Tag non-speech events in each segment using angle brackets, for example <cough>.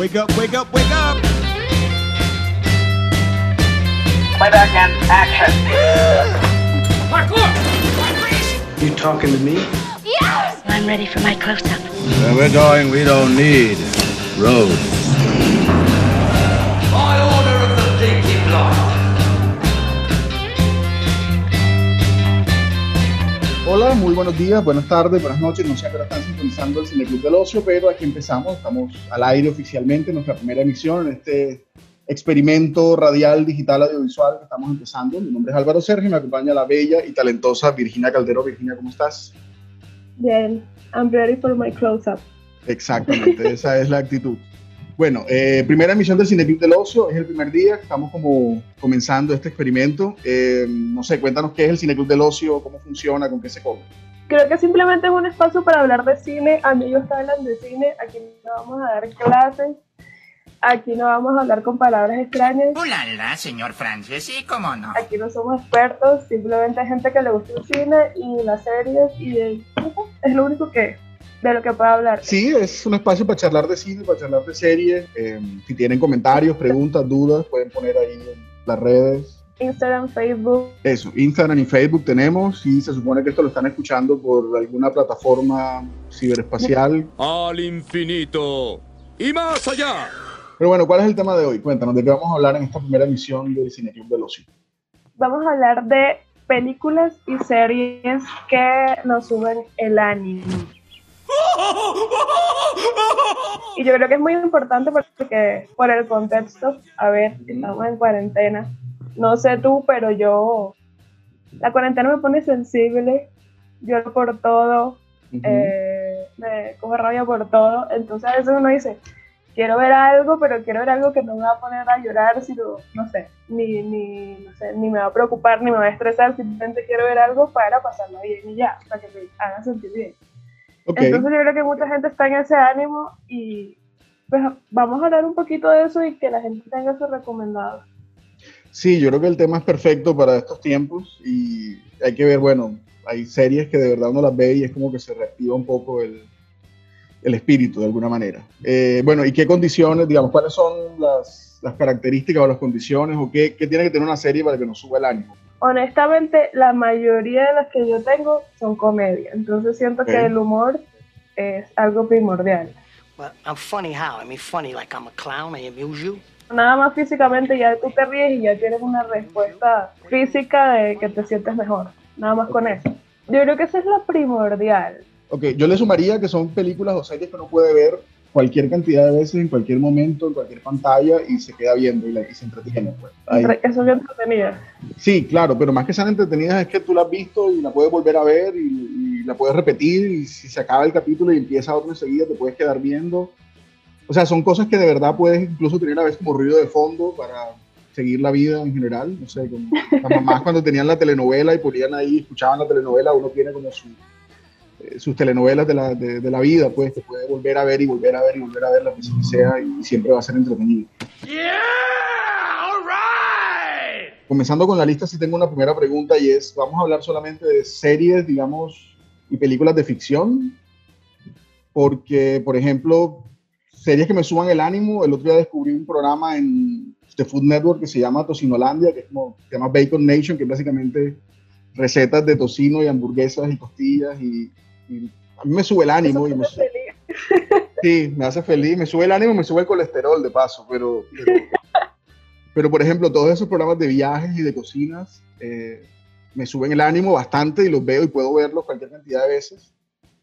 Wake up, wake up, wake up! Playback and action. You talking to me? Yes! I'm ready for my close-up. Where we're going, we don't need roads. Hola, muy buenos días, buenas tardes, buenas noches. No sé a qué hora están sintonizando el Cineclub del Ocio, pero aquí empezamos. Estamos al aire oficialmente, nuestra primera emisión en este experimento radial, digital, audiovisual que estamos empezando. Mi nombre es Álvaro Sergio y me acompaña la bella y talentosa Virginia Caldero. Virginia, ¿cómo estás? Bien, I'm ready for my close-up. Exactamente, esa es la actitud. Bueno, eh, primera emisión del Cineclub del Ocio, es el primer día, estamos como comenzando este experimento. Eh, no sé, cuéntanos qué es el Cineclub del Ocio, cómo funciona, con qué se come. Creo que simplemente es un espacio para hablar de cine, amigos que hablan de cine, aquí no vamos a dar clases, aquí no vamos a hablar con palabras extrañas, Ulala, señor Francis, sí, cómo no. aquí no somos expertos, simplemente hay gente que le gusta el cine y las series y el- es lo único que de lo que puedo hablar. Sí, es un espacio para charlar de cine, para charlar de series. Eh, si tienen comentarios, preguntas, dudas, pueden poner ahí en las redes. Instagram, Facebook, Eso, Instagram y Facebook tenemos y se supone que esto lo están escuchando por alguna plataforma ciberespacial. al infinito y más allá. Pero bueno, ¿cuál es el tema de hoy? Cuéntanos, ¿de qué vamos a hablar en esta primera emisión del Cineclub del Ocio? vamos a hablar de películas y series que nos suben el ánimo. Y yo creo que es muy importante porque por el contexto, a ver, estamos en cuarentena. No sé tú, pero yo, la cuarentena me pone sensible, lloro por todo, eh, me coge rabia por todo. Entonces a veces uno dice, quiero ver algo, pero quiero ver algo que no me va a poner a llorar, sino, no sé, ni, ni, no sé, ni me va a preocupar, ni me va a estresar, simplemente quiero ver algo para pasarla bien y ya, para que me haga sentir bien. Ok, Entonces yo creo que mucha gente está en ese ánimo y pues vamos a hablar un poquito de eso y que la gente tenga sus recomendados. sí, yo creo que el tema es perfecto para estos tiempos y hay que ver, bueno, hay series que de verdad uno las ve y es como que se reactiva un poco el, el espíritu de alguna manera. Eh, bueno, ¿y qué condiciones, digamos, cuáles son las, las características o las condiciones o qué, qué tiene que tener una serie para que nos suba el ánimo? Honestamente, la mayoría de las que yo tengo son comedia, entonces siento que el humor es algo primordial. Well, I'm funny how? I mean, funny like I'm a clown, I amuse you. Nada más físicamente ya tú te ríes y ya tienes una respuesta física de que te sientes mejor. Nada más con eso. Yo creo que esa es la primordial. Ok, yo le sumaría que son películas o series que uno puede ver cualquier cantidad de veces, en cualquier momento, en cualquier pantalla y se queda viendo y, la- y se entretiene. Pues. Ahí. Son entretenidas. Sí, claro, pero más que sean entretenidas es que tú la has visto y la puedes volver a ver y, y la puedes repetir y si se acaba el capítulo y empieza otro enseguida te puedes quedar viendo. O sea, son cosas que de verdad puedes incluso tener a veces como ruido de fondo para seguir la vida en general. No sé, como las mamás <laughs> cuando tenían la telenovela y ponían ahí, escuchaban la telenovela, uno tiene como su, sus telenovelas de la, de, de la vida, pues que puede volver a ver y volver a ver y volver a ver veces que sea y siempre va a ser entretenido. Yeah! All right! Comenzando con la lista, sí tengo una primera pregunta y es, vamos a hablar solamente de series, digamos, y películas de ficción, porque, por ejemplo, series que me suban el ánimo, el otro día descubrí un programa en The Food Network que se llama Tocinolandia, que es como, se llama Bacon Nation, que es básicamente recetas de tocino y hamburguesas y costillas y, y a mí me sube el ánimo y me, su- Sí, me hace feliz, me sube el ánimo, me sube el colesterol de paso, pero, pero, pero, por ejemplo, todos esos programas de viajes y de cocinas eh, me suben el ánimo bastante y los veo y puedo verlos cualquier cantidad de veces.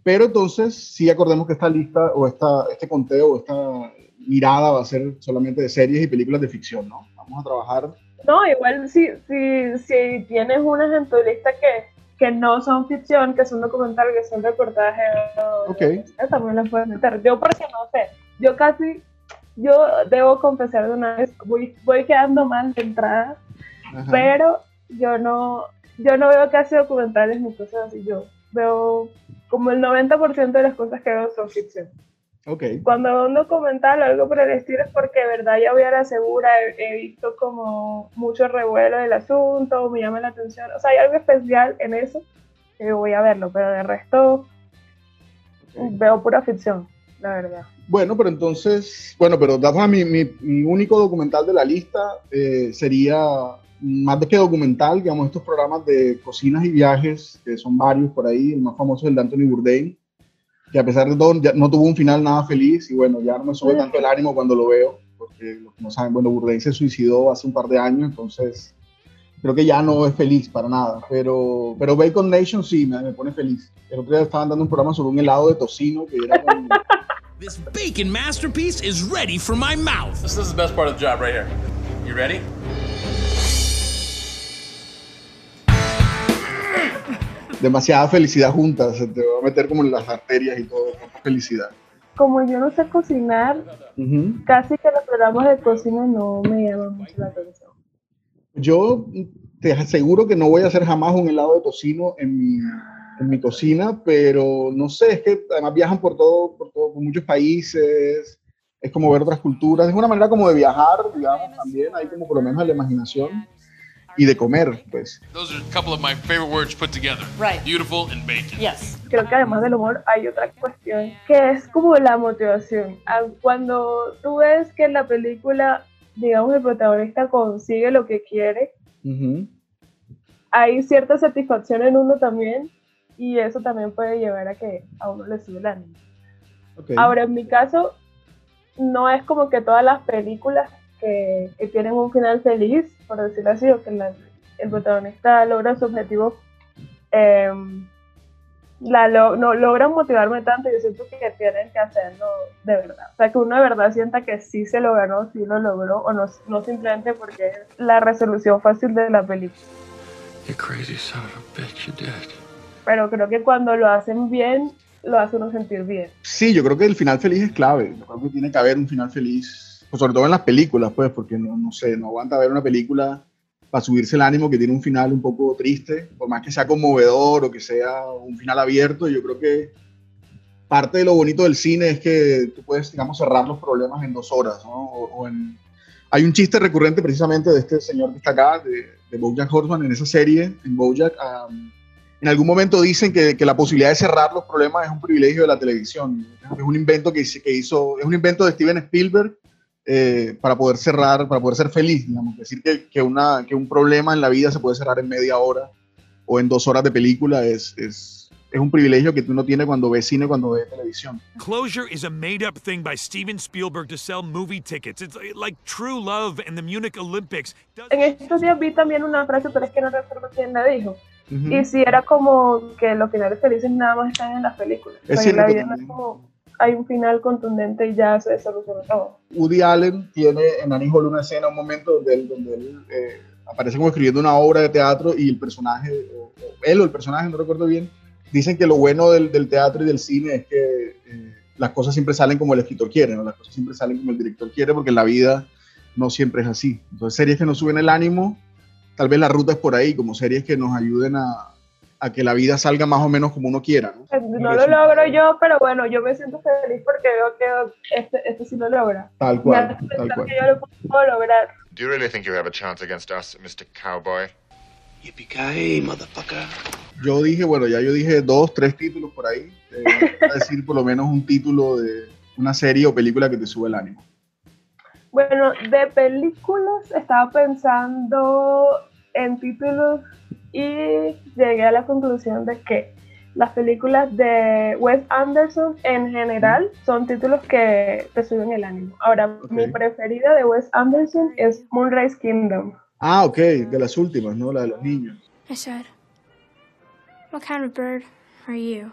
Pero entonces sí acordemos que esta lista o esta, este conteo o esta mirada va a ser solamente de series y películas de ficción, ¿no? Vamos a trabajar. No, igual si, si, si tienes unas en tu lista que, que no son ficción, que son documentales, que son reportajes, o Ok. lo que sea, también las puedes meter. Yo porque no sé, yo casi, yo debo confesar de una vez, voy, voy quedando mal de entrada, Ajá. pero yo no, yo no veo casi documentales ni cosas así, yo veo como el 90% de las cosas que veo son ficción. Ok. Cuando un documental o algo por el estilo es porque de verdad ya voy a la segura, he, he visto como mucho revuelo del asunto, me llama la atención, o sea, hay algo especial en eso que voy a verlo, pero de resto veo pura ficción, la verdad. Bueno, pero entonces, bueno, pero dado mi, mi, mi único documental de la lista eh, sería más de que documental, digamos, estos programas de cocinas y viajes, que son varios por ahí, el más famoso es el de Anthony Bourdain, que a pesar de todo ya no tuvo un final nada feliz y bueno, ya no me sube tanto el ánimo cuando lo veo, porque los que no saben, bueno, Bourdain se suicidó hace un par de años, entonces creo que ya no es feliz para nada, pero, pero Bacon Nation sí me, me pone feliz. El otro día estaban dando un programa sobre un helado de tocino que era con... <laughs> This bacon masterpiece is ready for my mouth. This is the best part of the job right here. You ready? Demasiada felicidad junta, se te va a meter como en las arterias y todo, felicidad. Como yo no sé cocinar, Ujú. casi que los programas de cocina no me llaman mucho la atención. Yo te aseguro que no voy a hacer jamás un helado de tocino en mi, en mi cocina, pero no sé, es que además viajan por todo, por todo, por muchos países, es como ver otras culturas, es una manera como de viajar, digamos, también, hay como por lo menos la imaginación y de comer, pues. Those are a couple of my favorite words put together. Right. Beautiful and bacon. Yes. Creo que además del humor hay otra cuestión que es como la motivación. Ah, Cuando tú ves que en la película, digamos, el protagonista consigue lo que quiere, Ujú. hay cierta satisfacción en uno también y eso también puede llevar a que a uno le sube el ánimo. Ok. Ahora, en mi caso, no es como que todas las películas que, que tienen un final feliz, por decirlo así, o que la- el protagonista logra su objetivo, em, la lo- no logran motivarme tanto. Yo siento que tienen que hacerlo de verdad. O sea, que uno de verdad sienta que sí se lo ganó, sí lo logró, o no, no simplemente porque es la resolución fácil de la película. You crazy son of a bitch, you did. Pero creo que cuando lo hacen bien, lo hace uno sentir bien. Sí, yo creo que el final feliz es clave. Yo creo que tiene que haber un final feliz, pues sobre todo en las películas, pues, porque no, no sé, no aguanta ver una película para subirse el ánimo que tiene un final un poco triste, por más que sea conmovedor o que sea un final abierto. Yo creo que parte de lo bonito del cine es que tú puedes, digamos, cerrar los problemas en dos horas, ¿no? O, o en... Hay un chiste recurrente precisamente de este señor que está acá, de, de Bojack Horseman, en esa serie, en Bojack. um, en algún momento dicen que, que la posibilidad de cerrar los problemas es un privilegio de la televisión. Es un invento que, que hizo, es un invento de Steven Spielberg eh, para poder cerrar, para poder ser feliz, digamos. Decir que, que, una, que un problema en la vida se puede cerrar en media hora o en dos horas de película es, es, es un privilegio que tú no tienes cuando ves cine, cuando ves televisión. Closure is a made up thing by Steven Spielberg to sell movie tickets. It's like true love and the Munich Olympics. En estos días vi también una frase, pero es que no recuerdo quién la dijo. Ujú. Y si era como que los finales felices nada más están en las películas. Es O sea, en la cierto vida no es como hay un final contundente y ya se solucionó todo. Woody Allen tiene en Annie una escena, un momento donde él, donde él eh, aparece como escribiendo una obra de teatro y el personaje, o, o él o el personaje, no recuerdo bien, dicen que lo bueno del, del teatro y del cine es que eh, las cosas siempre salen como el escritor quiere, ¿no? las cosas siempre salen como el director quiere, porque en la vida no siempre es así. Entonces, series que nos suben el ánimo, tal vez la ruta es por ahí, como series que nos ayuden a, a que la vida salga más o menos como uno quiera. ¿no? Eh, No lo logro yo, pero bueno, yo me siento feliz porque veo que este, este sí lo logra. Tal cual, tal cual. que yo lo puedo lograr. Do you really think you have a chance against us, Mr. Cowboy? Motherfucker. Yo dije, bueno, ya yo dije dos, tres títulos por ahí. Eh, <laughs> voy a decir por lo menos un título de una serie o película que te sube el ánimo. Bueno, de películas estaba pensando en títulos y llegué a la conclusión de que las películas de Wes Anderson en general son títulos que te suben el ánimo. Ahora, mi preferida de Wes Anderson es Moonrise Kingdom. Ah, ok, de las últimas, ¿no? La de los niños. I said, What kind of bird are you?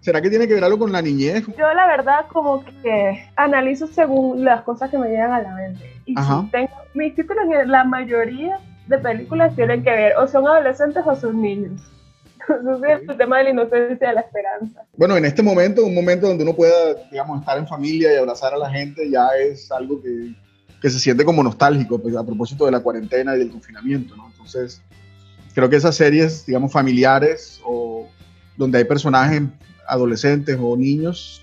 ¿Será que tiene que ver algo con la niñez? Yo la verdad como que analizo según las cosas que me llegan a la mente. Y Ajá. si tengo, mis títulos en la mayoría de películas tienen que ver o son adolescentes o son niños. <laughs> Entonces es el tema de la inocencia y de la esperanza. Bueno, en este momento, un momento donde uno pueda, digamos, estar en familia y abrazar a la gente, ya es algo que, que se siente como nostálgico, pues, a propósito de la cuarentena y del confinamiento, ¿no? Entonces, creo que esas series, digamos, familiares o donde hay personajes adolescentes o niños,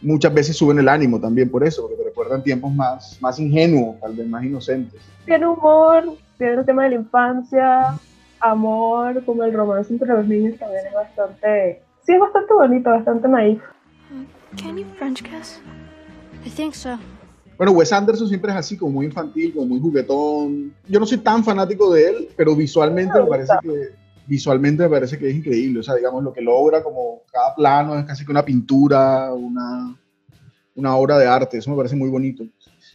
muchas veces suben el ánimo también por eso, porque te recuerdan tiempos más, más ingenuos, tal vez más inocentes. Tiene humor, tiene el tema de la infancia, amor, como el romance entre los niños también es bastante, sí es bastante bonito, bastante naif. Can you French kiss? I think so. Bueno, Wes Anderson siempre es así, como muy infantil, como muy juguetón. Yo no soy tan fanático de él, pero visualmente me parece que visualmente me parece que es increíble. O sea, digamos, lo que logra, como cada plano es casi que una pintura, una, una obra de arte. Eso me parece muy bonito.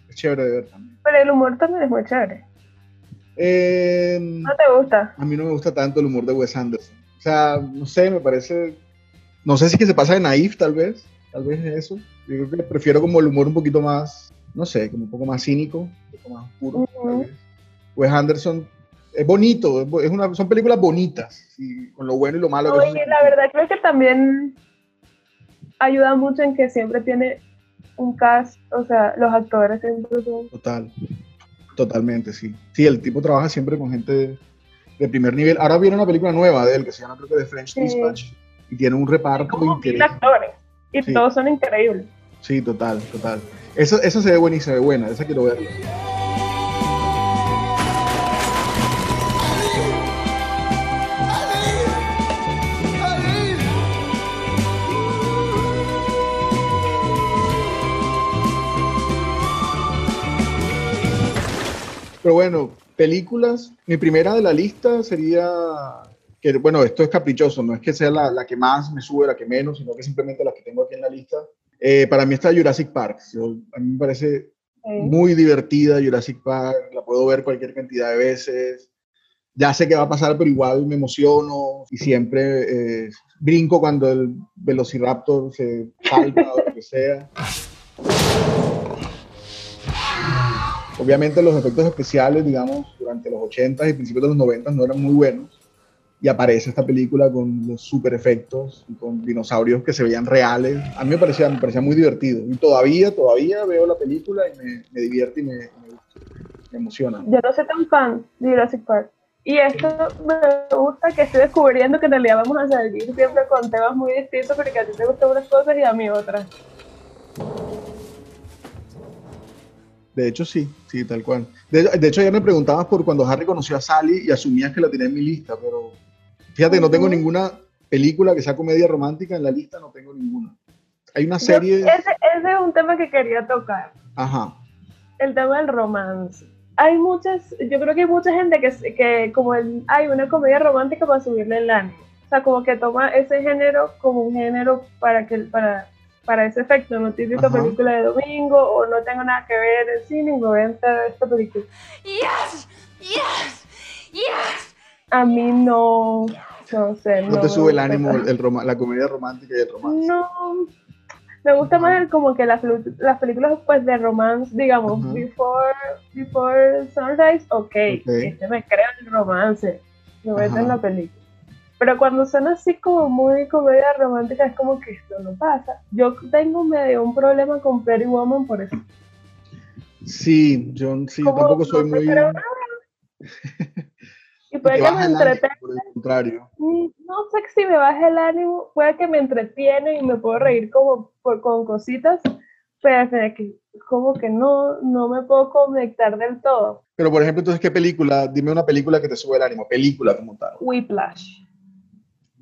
Es chévere de ver también. Pero el humor también es muy chévere. Eh, ¿No te gusta? a mí no me gusta tanto el humor de Wes Anderson. O sea, no sé, me parece. No sé si que se pasa de naif, tal vez. Tal vez es eso. Yo creo que prefiero como el humor un poquito más, no sé, como un poco más cínico, un poco más oscuro. tal vez. Wes Anderson es bonito, es una, son películas bonitas, sí, con lo bueno y lo malo. que se- la verdad creo que también ayuda mucho en que siempre tiene un cast, o sea, los actores siempre son... Total, totalmente, sí. Sí, el tipo trabaja siempre con gente de primer nivel. Ahora viene una película nueva de él que se llama, creo que The French Sí. Dispatch, y tiene un reparto mil increíble. actores y Sí. todos son increíbles. Sí, total, total. Esa, esa se ve buena y se ve buena, esa quiero verla. Pero bueno, películas, mi primera de la lista sería, que bueno, esto es caprichoso, no es que sea la, la que más me sube, la que menos, sino que simplemente la que tengo aquí en la lista. Eh, para mí está Jurassic Park. Yo- a mí me parece muy divertida Jurassic Park, la puedo ver cualquier cantidad de veces. Ya sé qué va a pasar, pero igual me emociono y siempre eh, brinco cuando el Velociraptor se salta o lo que sea. <laughs> Obviamente los efectos especiales, digamos, durante los 80s y principios de los 90 no eran muy buenos. Y aparece esta película con los super efectos con dinosaurios que se veían reales. A mí me parecía, me parecía muy divertido. Y todavía, todavía veo la película y me, divierte y me, me- me emociona. Yo no soy tan fan de Jurassic Park. Y esto me gusta que estoy descubriendo que en realidad vamos a salir siempre con temas muy distintos porque a ti te gustan unas cosas y a mí otras. De hecho, sí, sí, tal cual. De, de hecho, ayer me preguntabas por cuando Harry conoció a Sally y asumías que la tenía en mi lista, pero fíjate, no tengo ninguna película que sea comedia romántica en la lista, no tengo ninguna. Hay una Yo- serie... ese, ese es un tema que quería tocar, Ajá. el tema del romance. Hay muchas, yo creo que hay mucha gente que, que como el, hay una comedia romántica para subirle el ánimo. O sea, como que toma ese género como un género para que para, para ese efecto, no típica Ajá. película de domingo o no tengo nada que ver en cine y me voy a entrar a esta película. Yes! Yes! Yes! A mí no, no sé. No te me sube el ánimo el la comedia romántica y el romance. No, me gusta más el- como que las, las películas pues de romance, digamos, Ajá. Before, Before Sunrise, ok, Ok. este me crea el romance, me meto en la película. Pero cuando son así como muy comedia romántica es como que esto no pasa. Yo tengo medio un problema con Pretty Woman por eso. Sí, yo sí, Como tampoco soy muy... nada. <laughs> Y puede que me entretenga, por el contrario. Mm, no sé si me baja el ánimo, puede que me entretiene y me puedo reír como por- con cositas, pero que como que no, no me puedo conectar del todo. Pero, por ejemplo, entonces, ¿qué película? Dime una película que te sube el ánimo. Película como tal. Whiplash.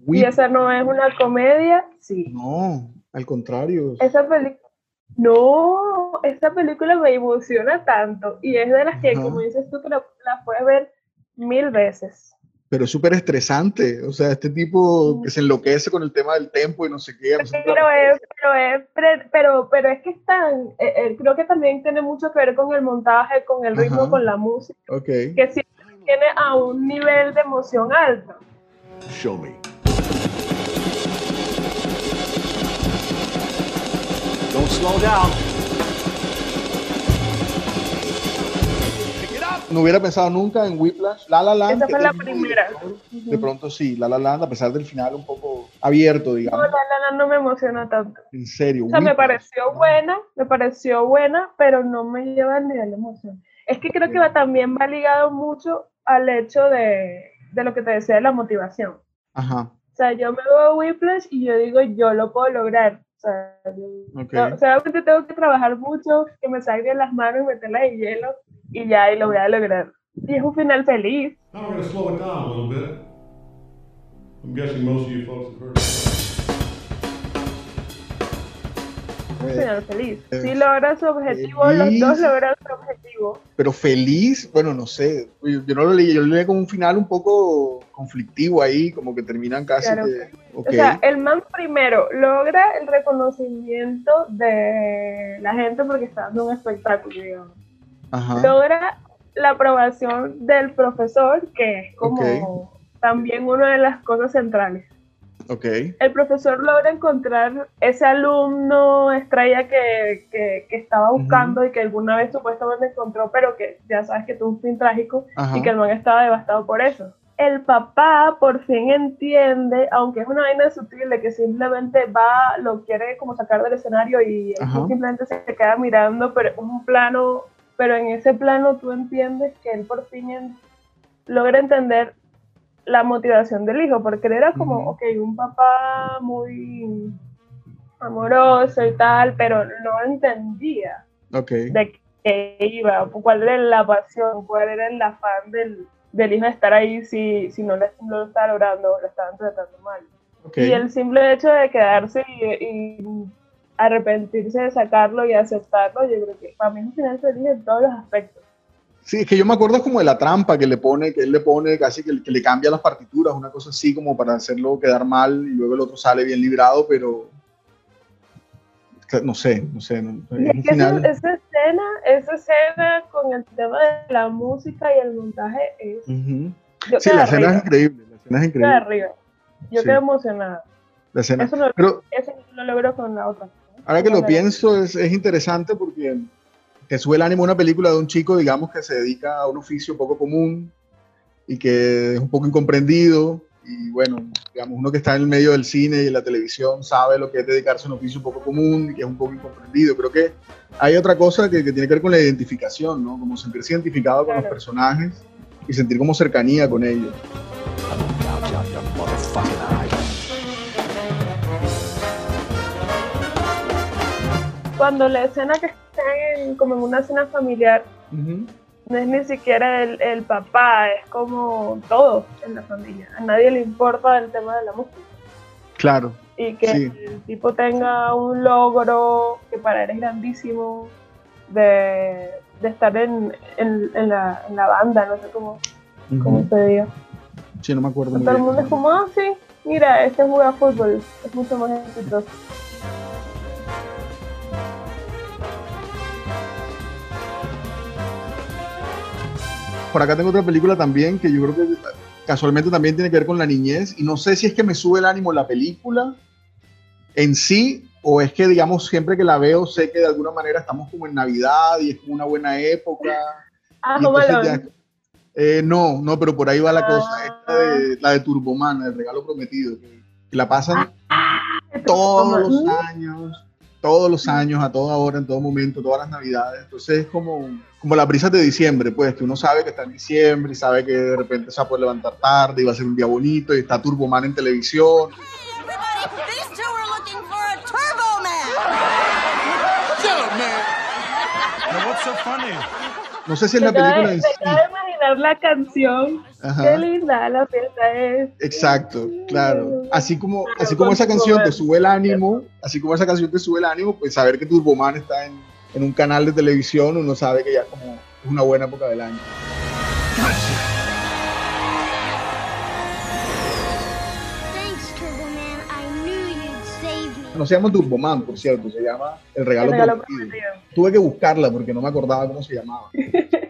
Y esa no es una comedia, sí. No, al contrario. Esa película, no, esa película me emociona tanto y es de las que, Ajá. como dices tú, que la, la puedes ver mil veces. Pero es súper estresante. O sea, este tipo que se enloquece con el tema del tempo y no sé qué. no sé qué. Pero es, pero es, pero, pero es que están, eh, eh, creo que también tiene mucho que ver con el montaje, con el ritmo, Ajá. con la música, Ok. que siempre tiene a un nivel de emoción alto. Show me. Don't slow down. No hubiera pensado nunca en Whiplash. La La Land. Esa fue es la primera. De pronto sí, La La Land, a pesar del final un poco abierto, No, digamos. la, la, la no me emociona tanto. En serio. O sea, me Whiplash. pareció buena, me pareció buena, pero no me lleva al nivel de emoción. Es que creo que va, también va ligado mucho al hecho de, de lo que te decía de la motivación. Ajá. O sea, yo me veo Whiplash y yo digo, yo lo puedo lograr. O sea, yo- Ok. no, obviamente tengo que trabajar mucho, que me salgan las manos y meterlas en hielo y ya, y lo voy a lograr. Y es un final feliz. Now we're going to slow it down a little bit. I'm guessing most of you folks have heard un Eh, final feliz. eh, Sí logra su objetivo, feliz. los dos logran su objetivo. Pero feliz, bueno, no sé. Yo, yo no lo leí, yo lo leí como un final un poco conflictivo ahí, como que terminan casi Claro. ok. O sea, el man primero logra el reconocimiento de la gente porque está dando un espectáculo, digamos. Ajá. Logra la aprobación del profesor, que es como también una de las cosas centrales. Ok. El profesor logra encontrar ese alumno estrella que, que- que estaba buscando y que alguna vez supuestamente encontró, pero que ya sabes que tuvo un fin trágico Ajá. y que el man estaba devastado por eso. El papá por fin entiende, aunque es una vaina sutil de que simplemente va, lo quiere como sacar del escenario y él simplemente se queda mirando, pero un plano, pero en ese plano tú entiendes que él por fin en- logra entender la motivación del hijo, porque él era como, ok, un papá muy amoroso y tal, pero no entendía Ok. de qué iba, cuál era la pasión, cuál era el afán del, del hijo de estar ahí si, si no, le- no lo estaba logrando, lo estaban tratando mal. Y el simple hecho de quedarse y, y arrepentirse de sacarlo y aceptarlo, yo creo que para mí es un final feliz en todos los aspectos. Sí, es que yo me acuerdo como de la trampa que le pone, que él le pone casi que, que le cambia las partituras, una cosa así como para hacerlo quedar mal y luego el otro sale bien librado, pero no sé, no sé, no- es que esa, final. esa escena, esa escena con el tema de la música y el montaje es... Ujú. Yo Sí, la escena es increíble, la escena es quedé increíble. arriba. Yo Sí. quedé emocionada. La escena. Eso no, Pero eso lo logro con la otra. ahora que lo pienso es, es interesante porque te sube el ánimo una película de un chico, digamos, que se dedica a un oficio poco común y que es un poco incomprendido. Y bueno, digamos, uno que está en el medio del cine y la televisión sabe lo que es dedicarse a un oficio poco común y que es un poco incomprendido. Creo que hay otra cosa que, que tiene que ver con la identificación, ¿no? Como sentirse identificado con los Claro. personajes y sentir como cercanía con ellos. Cuando la escena que está en, como en una escena familiar, no es ni siquiera el, el papá, es como todo en la familia. A nadie le importa el tema de la música. Claro. Y que Sí. el tipo tenga un logro que para él es grandísimo de, de estar en, en, en la, en la banda, no sé cómo, cómo se diga. Sí, no me acuerdo. Todo el mundo es como, ah, sí, mira, este juega fútbol, es mucho más exitoso. Por acá tengo otra película también que yo creo que casualmente también tiene que ver con la niñez y no sé si es que me sube el ánimo la película en sí o es que digamos siempre que la veo sé que de alguna manera estamos como en Navidad y es como una buena época. <laughs> Ah, ya- eh, no, no, pero por ahí va la Ah. cosa. Esta de, la de Turboman, el regalo prometido, que, que la pasan todos los años, todos los años, a toda hora, en todo momento, todas las navidades. Entonces es como, como las brisas de diciembre, pues, que uno sabe que está en diciembre y sabe que de repente se va a poder levantar tarde y va a ser un día bonito y está Turboman en televisión. These two are looking for a Turbo Man! Now, what's so funny? No sé si es la película de- en sí. Imaginar la canción. Ajá. Qué linda la fiesta es. Exacto, claro. Así como, así como esa canción te sube el ánimo, así como esa canción te sube el ánimo, pues saber que Turboman está en, en un canal de televisión, uno sabe que ya como es una buena época del año. Thanks, Turbo Man. I knew you'd save me. No se llama Turboman, por cierto, se llama El Regalo, El regalo Prometido. prometido. Tuve que buscarla porque no me acordaba cómo se llamaba. <laughs>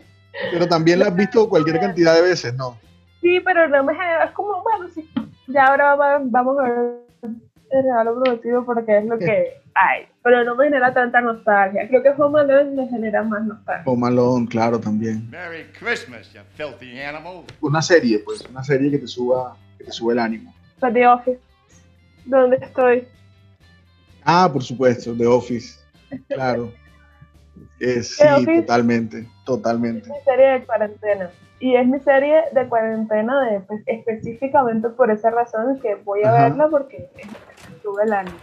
Pero también la has visto cualquier cantidad de veces, ¿no? Sí, pero no me genera, es como, bueno, sí, ya ahora va- vamos a ver el regalo prometido porque es lo que <laughs> hay, pero no me genera tanta nostalgia. Creo que Home Alone me genera más nostalgia. O Malone, claro, también. Merry Christmas, you filthy animal. Una serie, pues, una serie que te suba, que te sube el ánimo. But The Office, ¿dónde estoy? Ah, por supuesto, The Office, <laughs> claro. Eh, sí, Office. totalmente, totalmente. mi serie de cuarentena. Y es mi serie de cuarentena de, pues, específicamente por esa razón que voy a Ajá. verla porque sube el ánimo.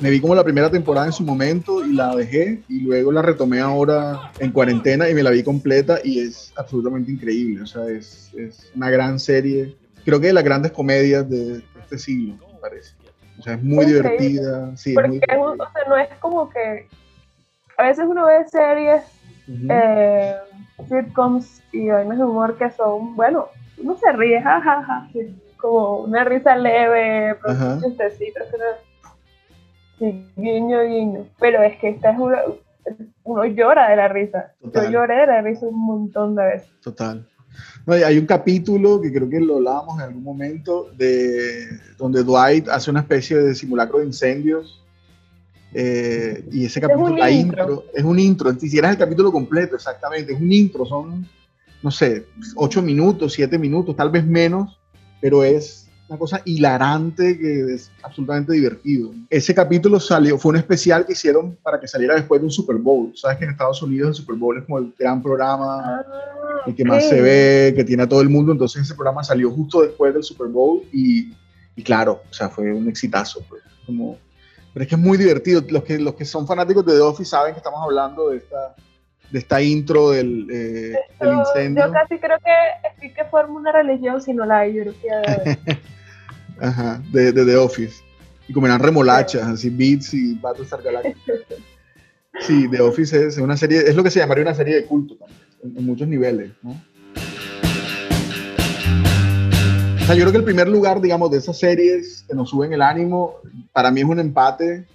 Me vi como la primera temporada en su momento y la dejé y luego la retomé ahora en cuarentena y me la vi completa y es absolutamente increíble. O sea, es, es una gran serie. Creo que de las grandes comedias de este siglo, me parece. O sea, es muy divertida. Sí, Porque es muy o sea, no es como que. A veces uno ve series, eh, sitcoms y vainas de humor que son, bueno, uno se ríe, jajaja, como una risa leve, chistecitos, sí, guiño, guiño. Pero es que esta es una, uno llora de la risa. Yo lloré de la risa un montón de veces. Total. No, hay un capítulo que creo que lo hablábamos en algún momento, de, donde Dwight hace una especie de simulacro de incendios. Eh, y ese capítulo, la intro. es un intro. Si hicieras el capítulo completo, exactamente, es un intro, son, no sé, ocho minutos, siete minutos, tal vez menos, pero es una cosa hilarante que es absolutamente divertido. Ese capítulo salió, fue un especial que hicieron para que saliera después de un Super Bowl. Sabes que en Estados Unidos el Super Bowl es como el gran programa, el que más se ve, que tiene a todo el mundo. Entonces ese programa salió justo después del Super Bowl y, y claro, o sea, fue un exitazo. Pues, como, pero es que es muy divertido. Los que, los que son fanáticos de The Office saben que estamos hablando de esta, de esta intro del, eh, del incendio. Yo casi creo que es que forma una religión si no la hay, yo creo que <laughs> Ajá, de, de The Office. Y comerán remolachas, así beats y Battlestar Galactica. <laughs> Sí, The Office es una serie, es lo que se llamaría una serie de culto también, en, muchos niveles, ¿no? O sea, yo creo que el primer lugar, digamos, de esas series que nos suben el ánimo, para mí es un empate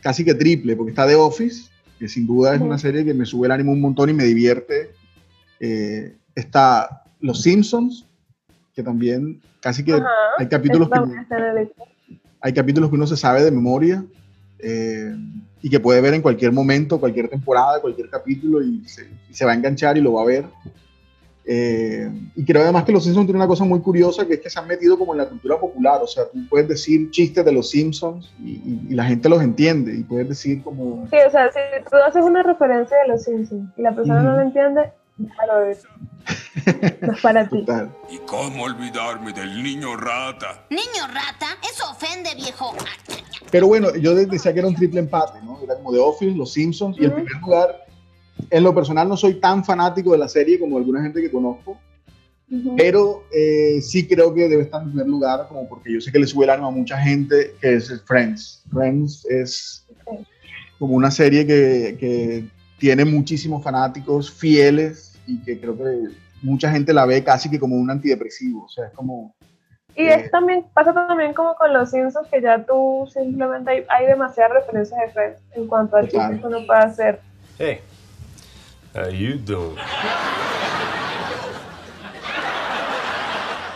casi que triple, porque está The Office, que sin duda es una serie que me sube el ánimo un montón y me divierte. Eh, está Los Simpsons, que también casi que hay capítulos que, hay capítulos que uno se sabe de memoria eh, y que puede ver en cualquier momento, cualquier temporada, cualquier capítulo y se, va a enganchar y lo va a ver. Eh, y creo además que los Simpsons tienen una cosa muy curiosa que es que se han metido como en la cultura popular, o sea, tú puedes decir chistes de los Simpsons y, la gente los entiende y puedes decir como... Sí, o sea, si tú haces una referencia de los Simpsons y la persona no lo entiende, déjalo ver. No es para ti. ¿Y cómo olvidarme del niño rata? ¿Niño rata? Eso ofende, viejo. Pero bueno, yo decía que era un triple empate, ¿no? Era como The Office, Los Simpsons, y en primer lugar, en lo personal no soy tan fanático de la serie como alguna gente que conozco, pero eh, sí creo que debe estar en primer lugar, como porque yo sé que le sube el ánimo a mucha gente, que es Friends. Friends es como una serie que, que tiene muchísimos fanáticos fieles y que creo que mucha gente la ve casi que como un antidepresivo, o sea, es como... Y es también, pasa también como con los Simpsons, que ya tú simplemente hay, hay demasiadas referencias de Friends en cuanto a chistes que uno puede hacer. Hey, how you doing?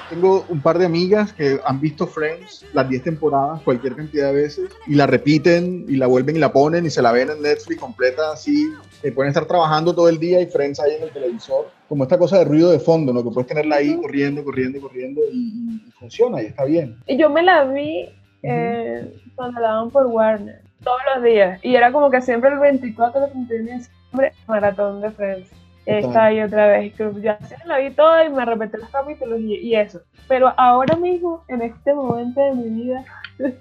Tengo un par de amigas que han visto Friends las 10 temporadas cualquier cantidad de veces y la repiten y la vuelven y la ponen y se la ven en Netflix completa así. Que pueden estar trabajando todo el día y Friends ahí en el televisor. Como esta cosa de ruido de fondo, ¿no? Que puedes tenerla ahí corriendo, corriendo, corriendo y, funciona y está bien. Y yo me la vi eh, cuando la daban por Warner todos los días y era como que siempre el 24 de siempre maratón de Friends esta y otra vez. Ya la vi toda y me repetí los capítulos y, eso. Pero ahora mismo, en este momento de mi vida, <laughs>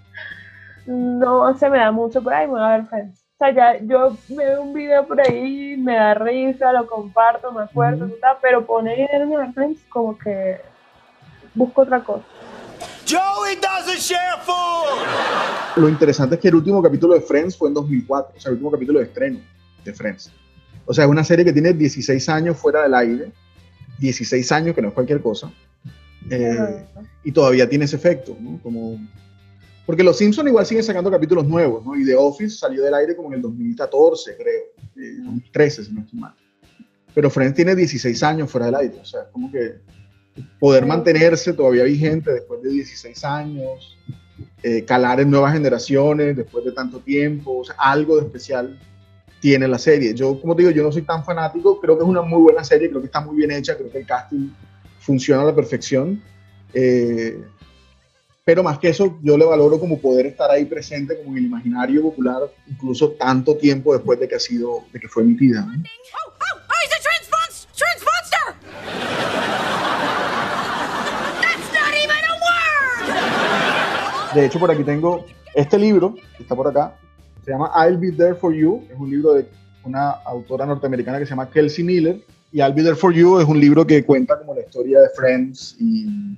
no se me da mucho por ahí, me voy a ver Friends. O sea, ya yo me veo un video por ahí, me da risa, lo comparto, me acuerdo, pero poner en a ver Friends como que busco otra cosa. Joey doesn't share food. Lo interesante es que el último capítulo de Friends fue en 2004, o sea, el último capítulo de estreno de Friends. O sea, es una serie que tiene 16 años fuera del aire, 16 años, que no es cualquier cosa, eh, y todavía tiene ese efecto, ¿no? Como, porque los Simpsons igual siguen sacando capítulos nuevos, ¿no? Y The Office salió del aire como en el 2014, creo, 2013, eh, si no estoy mal. Pero Friends tiene 16 años fuera del aire, o sea, es como que poder mantenerse todavía vigente después de 16 años, eh, calar en nuevas generaciones después de tanto tiempo, o sea, algo de especial tiene la serie. Yo, como te digo, yo no soy tan fanático, creo que es una muy buena serie, creo que está muy bien hecha, creo que el casting funciona a la perfección. Eh, pero más que eso, yo le valoro como poder estar ahí presente como en el imaginario popular, incluso tanto tiempo después de que ha sido, de que fue emitida. ¿no? Oh, oh, De hecho, por aquí tengo este libro, que está por acá, se llama I'll Be There For You, es un libro de una autora norteamericana que se llama Kelsey Miller, y I'll Be There For You es un libro que cuenta como la historia de Friends y,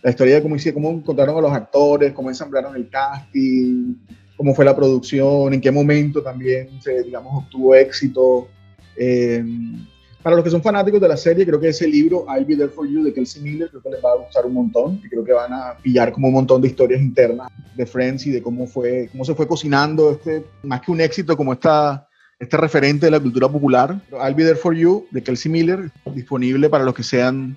la historia de cómo, cómo encontraron a los actores, cómo ensamblaron el casting, cómo fue la producción, en qué momento también se, digamos, obtuvo éxito. Eh, para los que son fanáticos de la serie, creo que ese libro, I'll Be There For You, de Kelsey Miller, creo que les va a gustar un montón y creo que van a pillar como un montón de historias internas de Friends y de cómo, fue, cómo se fue cocinando este, más que un éxito, como esta, este referente de la cultura popular. I'll Be There For You, de Kelsey Miller, disponible para los que sean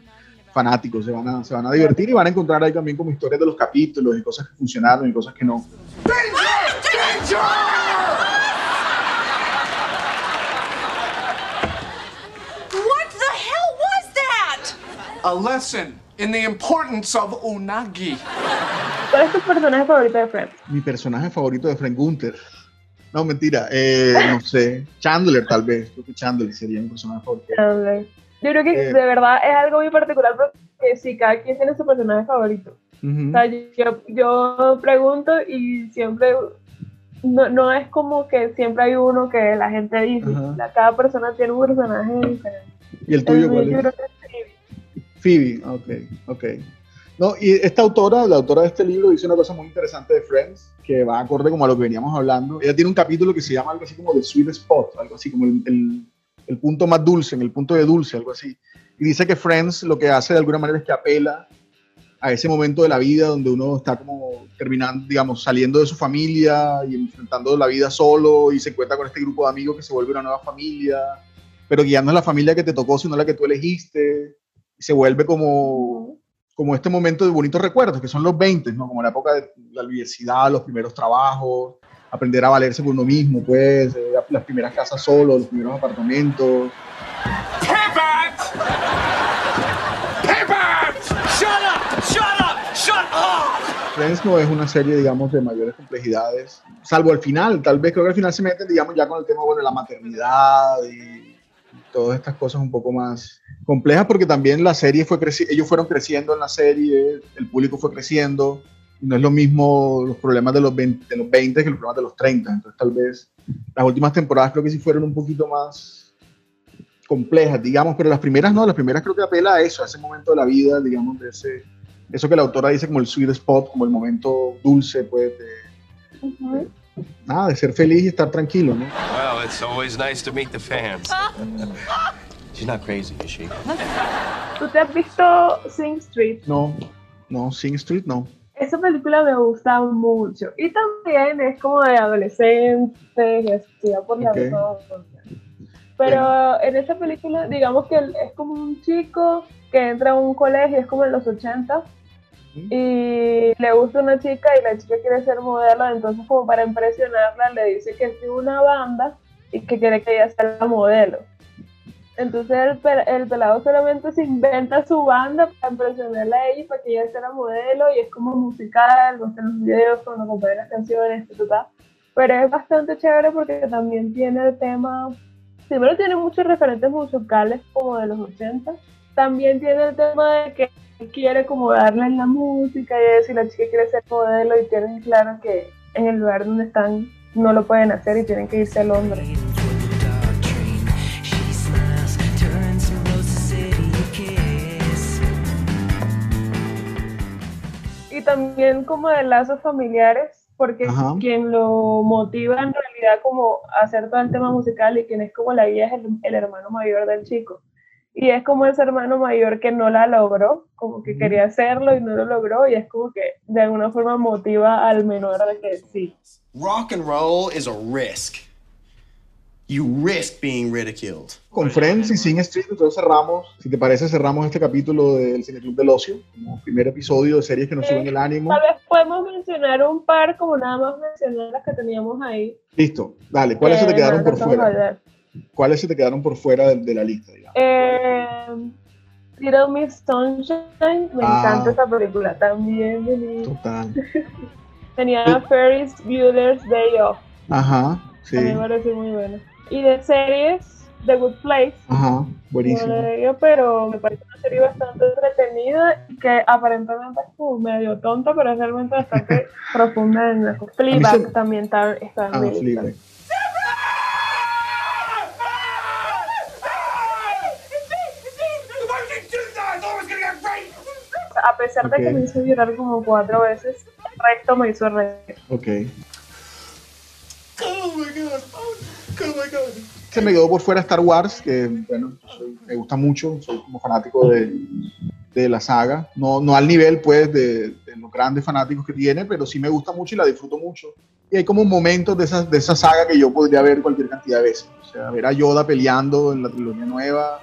fanáticos, se van, a, se van a divertir y van a encontrar ahí también como historias de los capítulos y cosas que funcionaron y cosas que no the hell was that? A lesson in the importance of unagi. ¿Cuál es tu personaje favorito de Friends? Mi personaje favorito de Frank Gunther. No, mentira, eh, no sé. Chandler, tal vez. Creo que Chandler sería mi personaje favorito. Chandler. Yo creo que Eh. de verdad es algo muy particular porque sí, cada quien tiene su personaje favorito. O sea, yo, yo pregunto y siempre, no, no es como que siempre hay uno que la gente dice, cada persona tiene un personaje diferente. ¿Y el tuyo cuál es? Phoebe, ok, ok. No, y esta autora, la autora de este libro, dice una cosa muy interesante de Friends, que va acorde como a lo que veníamos hablando. Ella tiene un capítulo que se llama algo así como The Sweet Spot, algo así como el, el- el punto más dulce, en el punto de dulce, algo así. Y dice que Friends lo que hace de alguna manera es que apela a ese momento de la vida donde uno está como terminando, digamos, saliendo de su familia y enfrentando la vida solo y se encuentra con este grupo de amigos que se vuelve una nueva familia, pero no es la familia que te tocó, sino la que tú elegiste. Y se vuelve como, como este momento de bonitos recuerdos, que son los 20, ¿no? Como la época de la universidad, los primeros trabajos, aprender a valerse por uno mismo, pues, eh, las primeras casas solo, los primeros apartamentos. Shut up! Shut up! Shut up! Friends no es una serie, digamos, de mayores complejidades, salvo al final, tal vez creo que al final se meten, digamos, ya con el tema bueno, de la maternidad y todas estas cosas un poco más complejas, porque también la serie fue ellos fueron creciendo en la serie, el público fue creciendo, y no es lo mismo los problemas de los 20, de los 20 que los problemas de los 30, entonces tal vez las últimas temporadas creo que sí fueron un poquito más complejas, digamos, pero las primeras no, las primeras creo que apela a eso, a ese momento de la vida, digamos, de ese, eso que la autora dice como el sweet spot, como el momento dulce, pues, de, Ujú. Nada, de ser feliz y estar tranquilo, ¿no? Well, it's always nice to meet the fans. <laughs> She's not crazy, is she? ¿Tú te has visto Sing Street? No, no, Sing Street no. Esa película me gusta mucho. Y también es como de adolescentes va por la Ok. adolescencia. Pero en esa película, digamos que es como un chico que entra a un colegio, es como en los 80, y le gusta una chica y la chica quiere ser modelo, entonces como para impresionarla le dice que tiene una banda y que quiere que ella sea la modelo. Entonces el, pe- el pelado solamente se inventa su banda para impresionarla a ella y para que ella sea la modelo y es como musical, muestra los videos cuando compone las canciones, ta. pero es bastante chévere porque también tiene el tema, primero tiene muchos referentes musicales como de los 80, también tiene el tema de que quiere como darle en la música y eso, y la chica quiere ser modelo y tienen claro que en el lugar donde están no lo pueden hacer y tienen que irse a Londres. Y también como de lazos familiares, porque Ajá. quien lo motiva en realidad como a hacer todo el tema musical y quien es como la guía es el, el hermano mayor del chico. Y es como ese hermano mayor que no la logró, como que quería hacerlo y no lo logró, y es como que de alguna forma motiva al menor de que sí. Rock and roll is a risk. You risk being ridiculed. Con Friends y Sing Street, entonces cerramos, si te parece, cerramos este capítulo del Cine Club del Ocio, como primer episodio de series que nos suben el ánimo. Tal vez podemos mencionar un par, como nada más mencionar las que teníamos ahí. Listo, dale, ¿cuáles se te que quedaron no por a fuera? ¿Cuáles se te quedaron por fuera de, de la lista? digamos? Eh, Little Miss Sunshine, me Ah. encanta esa película también. Denise. Total. <laughs> Tenía Ferris Bueller's Day Off, Ajá, sí. a mí me parece muy buena. Y de series, The Good Place, Ajá, no buenísimo. he pero me parece una serie bastante entretenida y que aparentemente es como medio tonta, pero es realmente bastante <laughs> profunda en la Fleabag se- también está, está en Ah, mi pesar de que me hizo llorar como cuatro veces, el resto me hizo reír. Ok. Oh my god. Oh, my god. Se me quedó por fuera Star Wars, que bueno, me gusta mucho, soy como fanático de, de la saga. No, no al nivel, pues, de, de los grandes fanáticos que tiene, pero sí me gusta mucho y la disfruto mucho. Y hay como momentos de esa, de esa saga que yo podría ver cualquier cantidad de veces. O sea, ver a Yoda peleando en la trilogía nueva.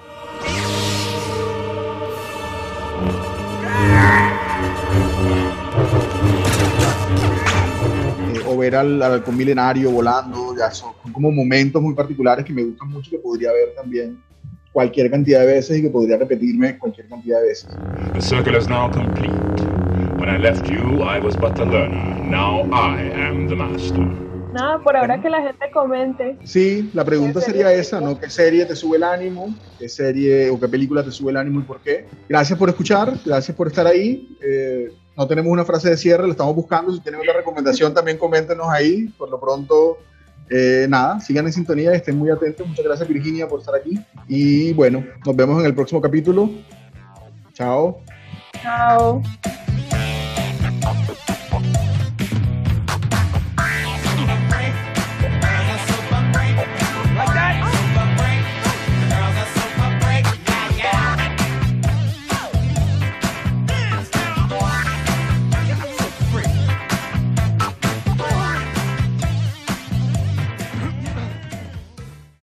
O ver al, al halcón milenario volando, ya son, como momentos muy particulares que me gustan mucho que podría ver también cualquier cantidad de veces y que podría repetirme cualquier cantidad de veces. The circle is now complete. When I left you, I was but a learner. Now I am the master. Nada, por ahora que la gente comente. Sí, la pregunta ¿Qué sería esa, ¿no? ¿Qué serie te sube el ánimo? ¿Qué serie o qué película te sube el ánimo y por qué? Gracias por escuchar, gracias por estar ahí. Eh, no tenemos una frase de cierre, la estamos buscando. Si tienen otra recomendación, también coméntenos ahí. Por lo pronto, eh, nada, sigan en sintonía, estén muy atentos. Muchas gracias, Virginia, por estar aquí. Y bueno, nos vemos en el próximo capítulo. Chao. Chao.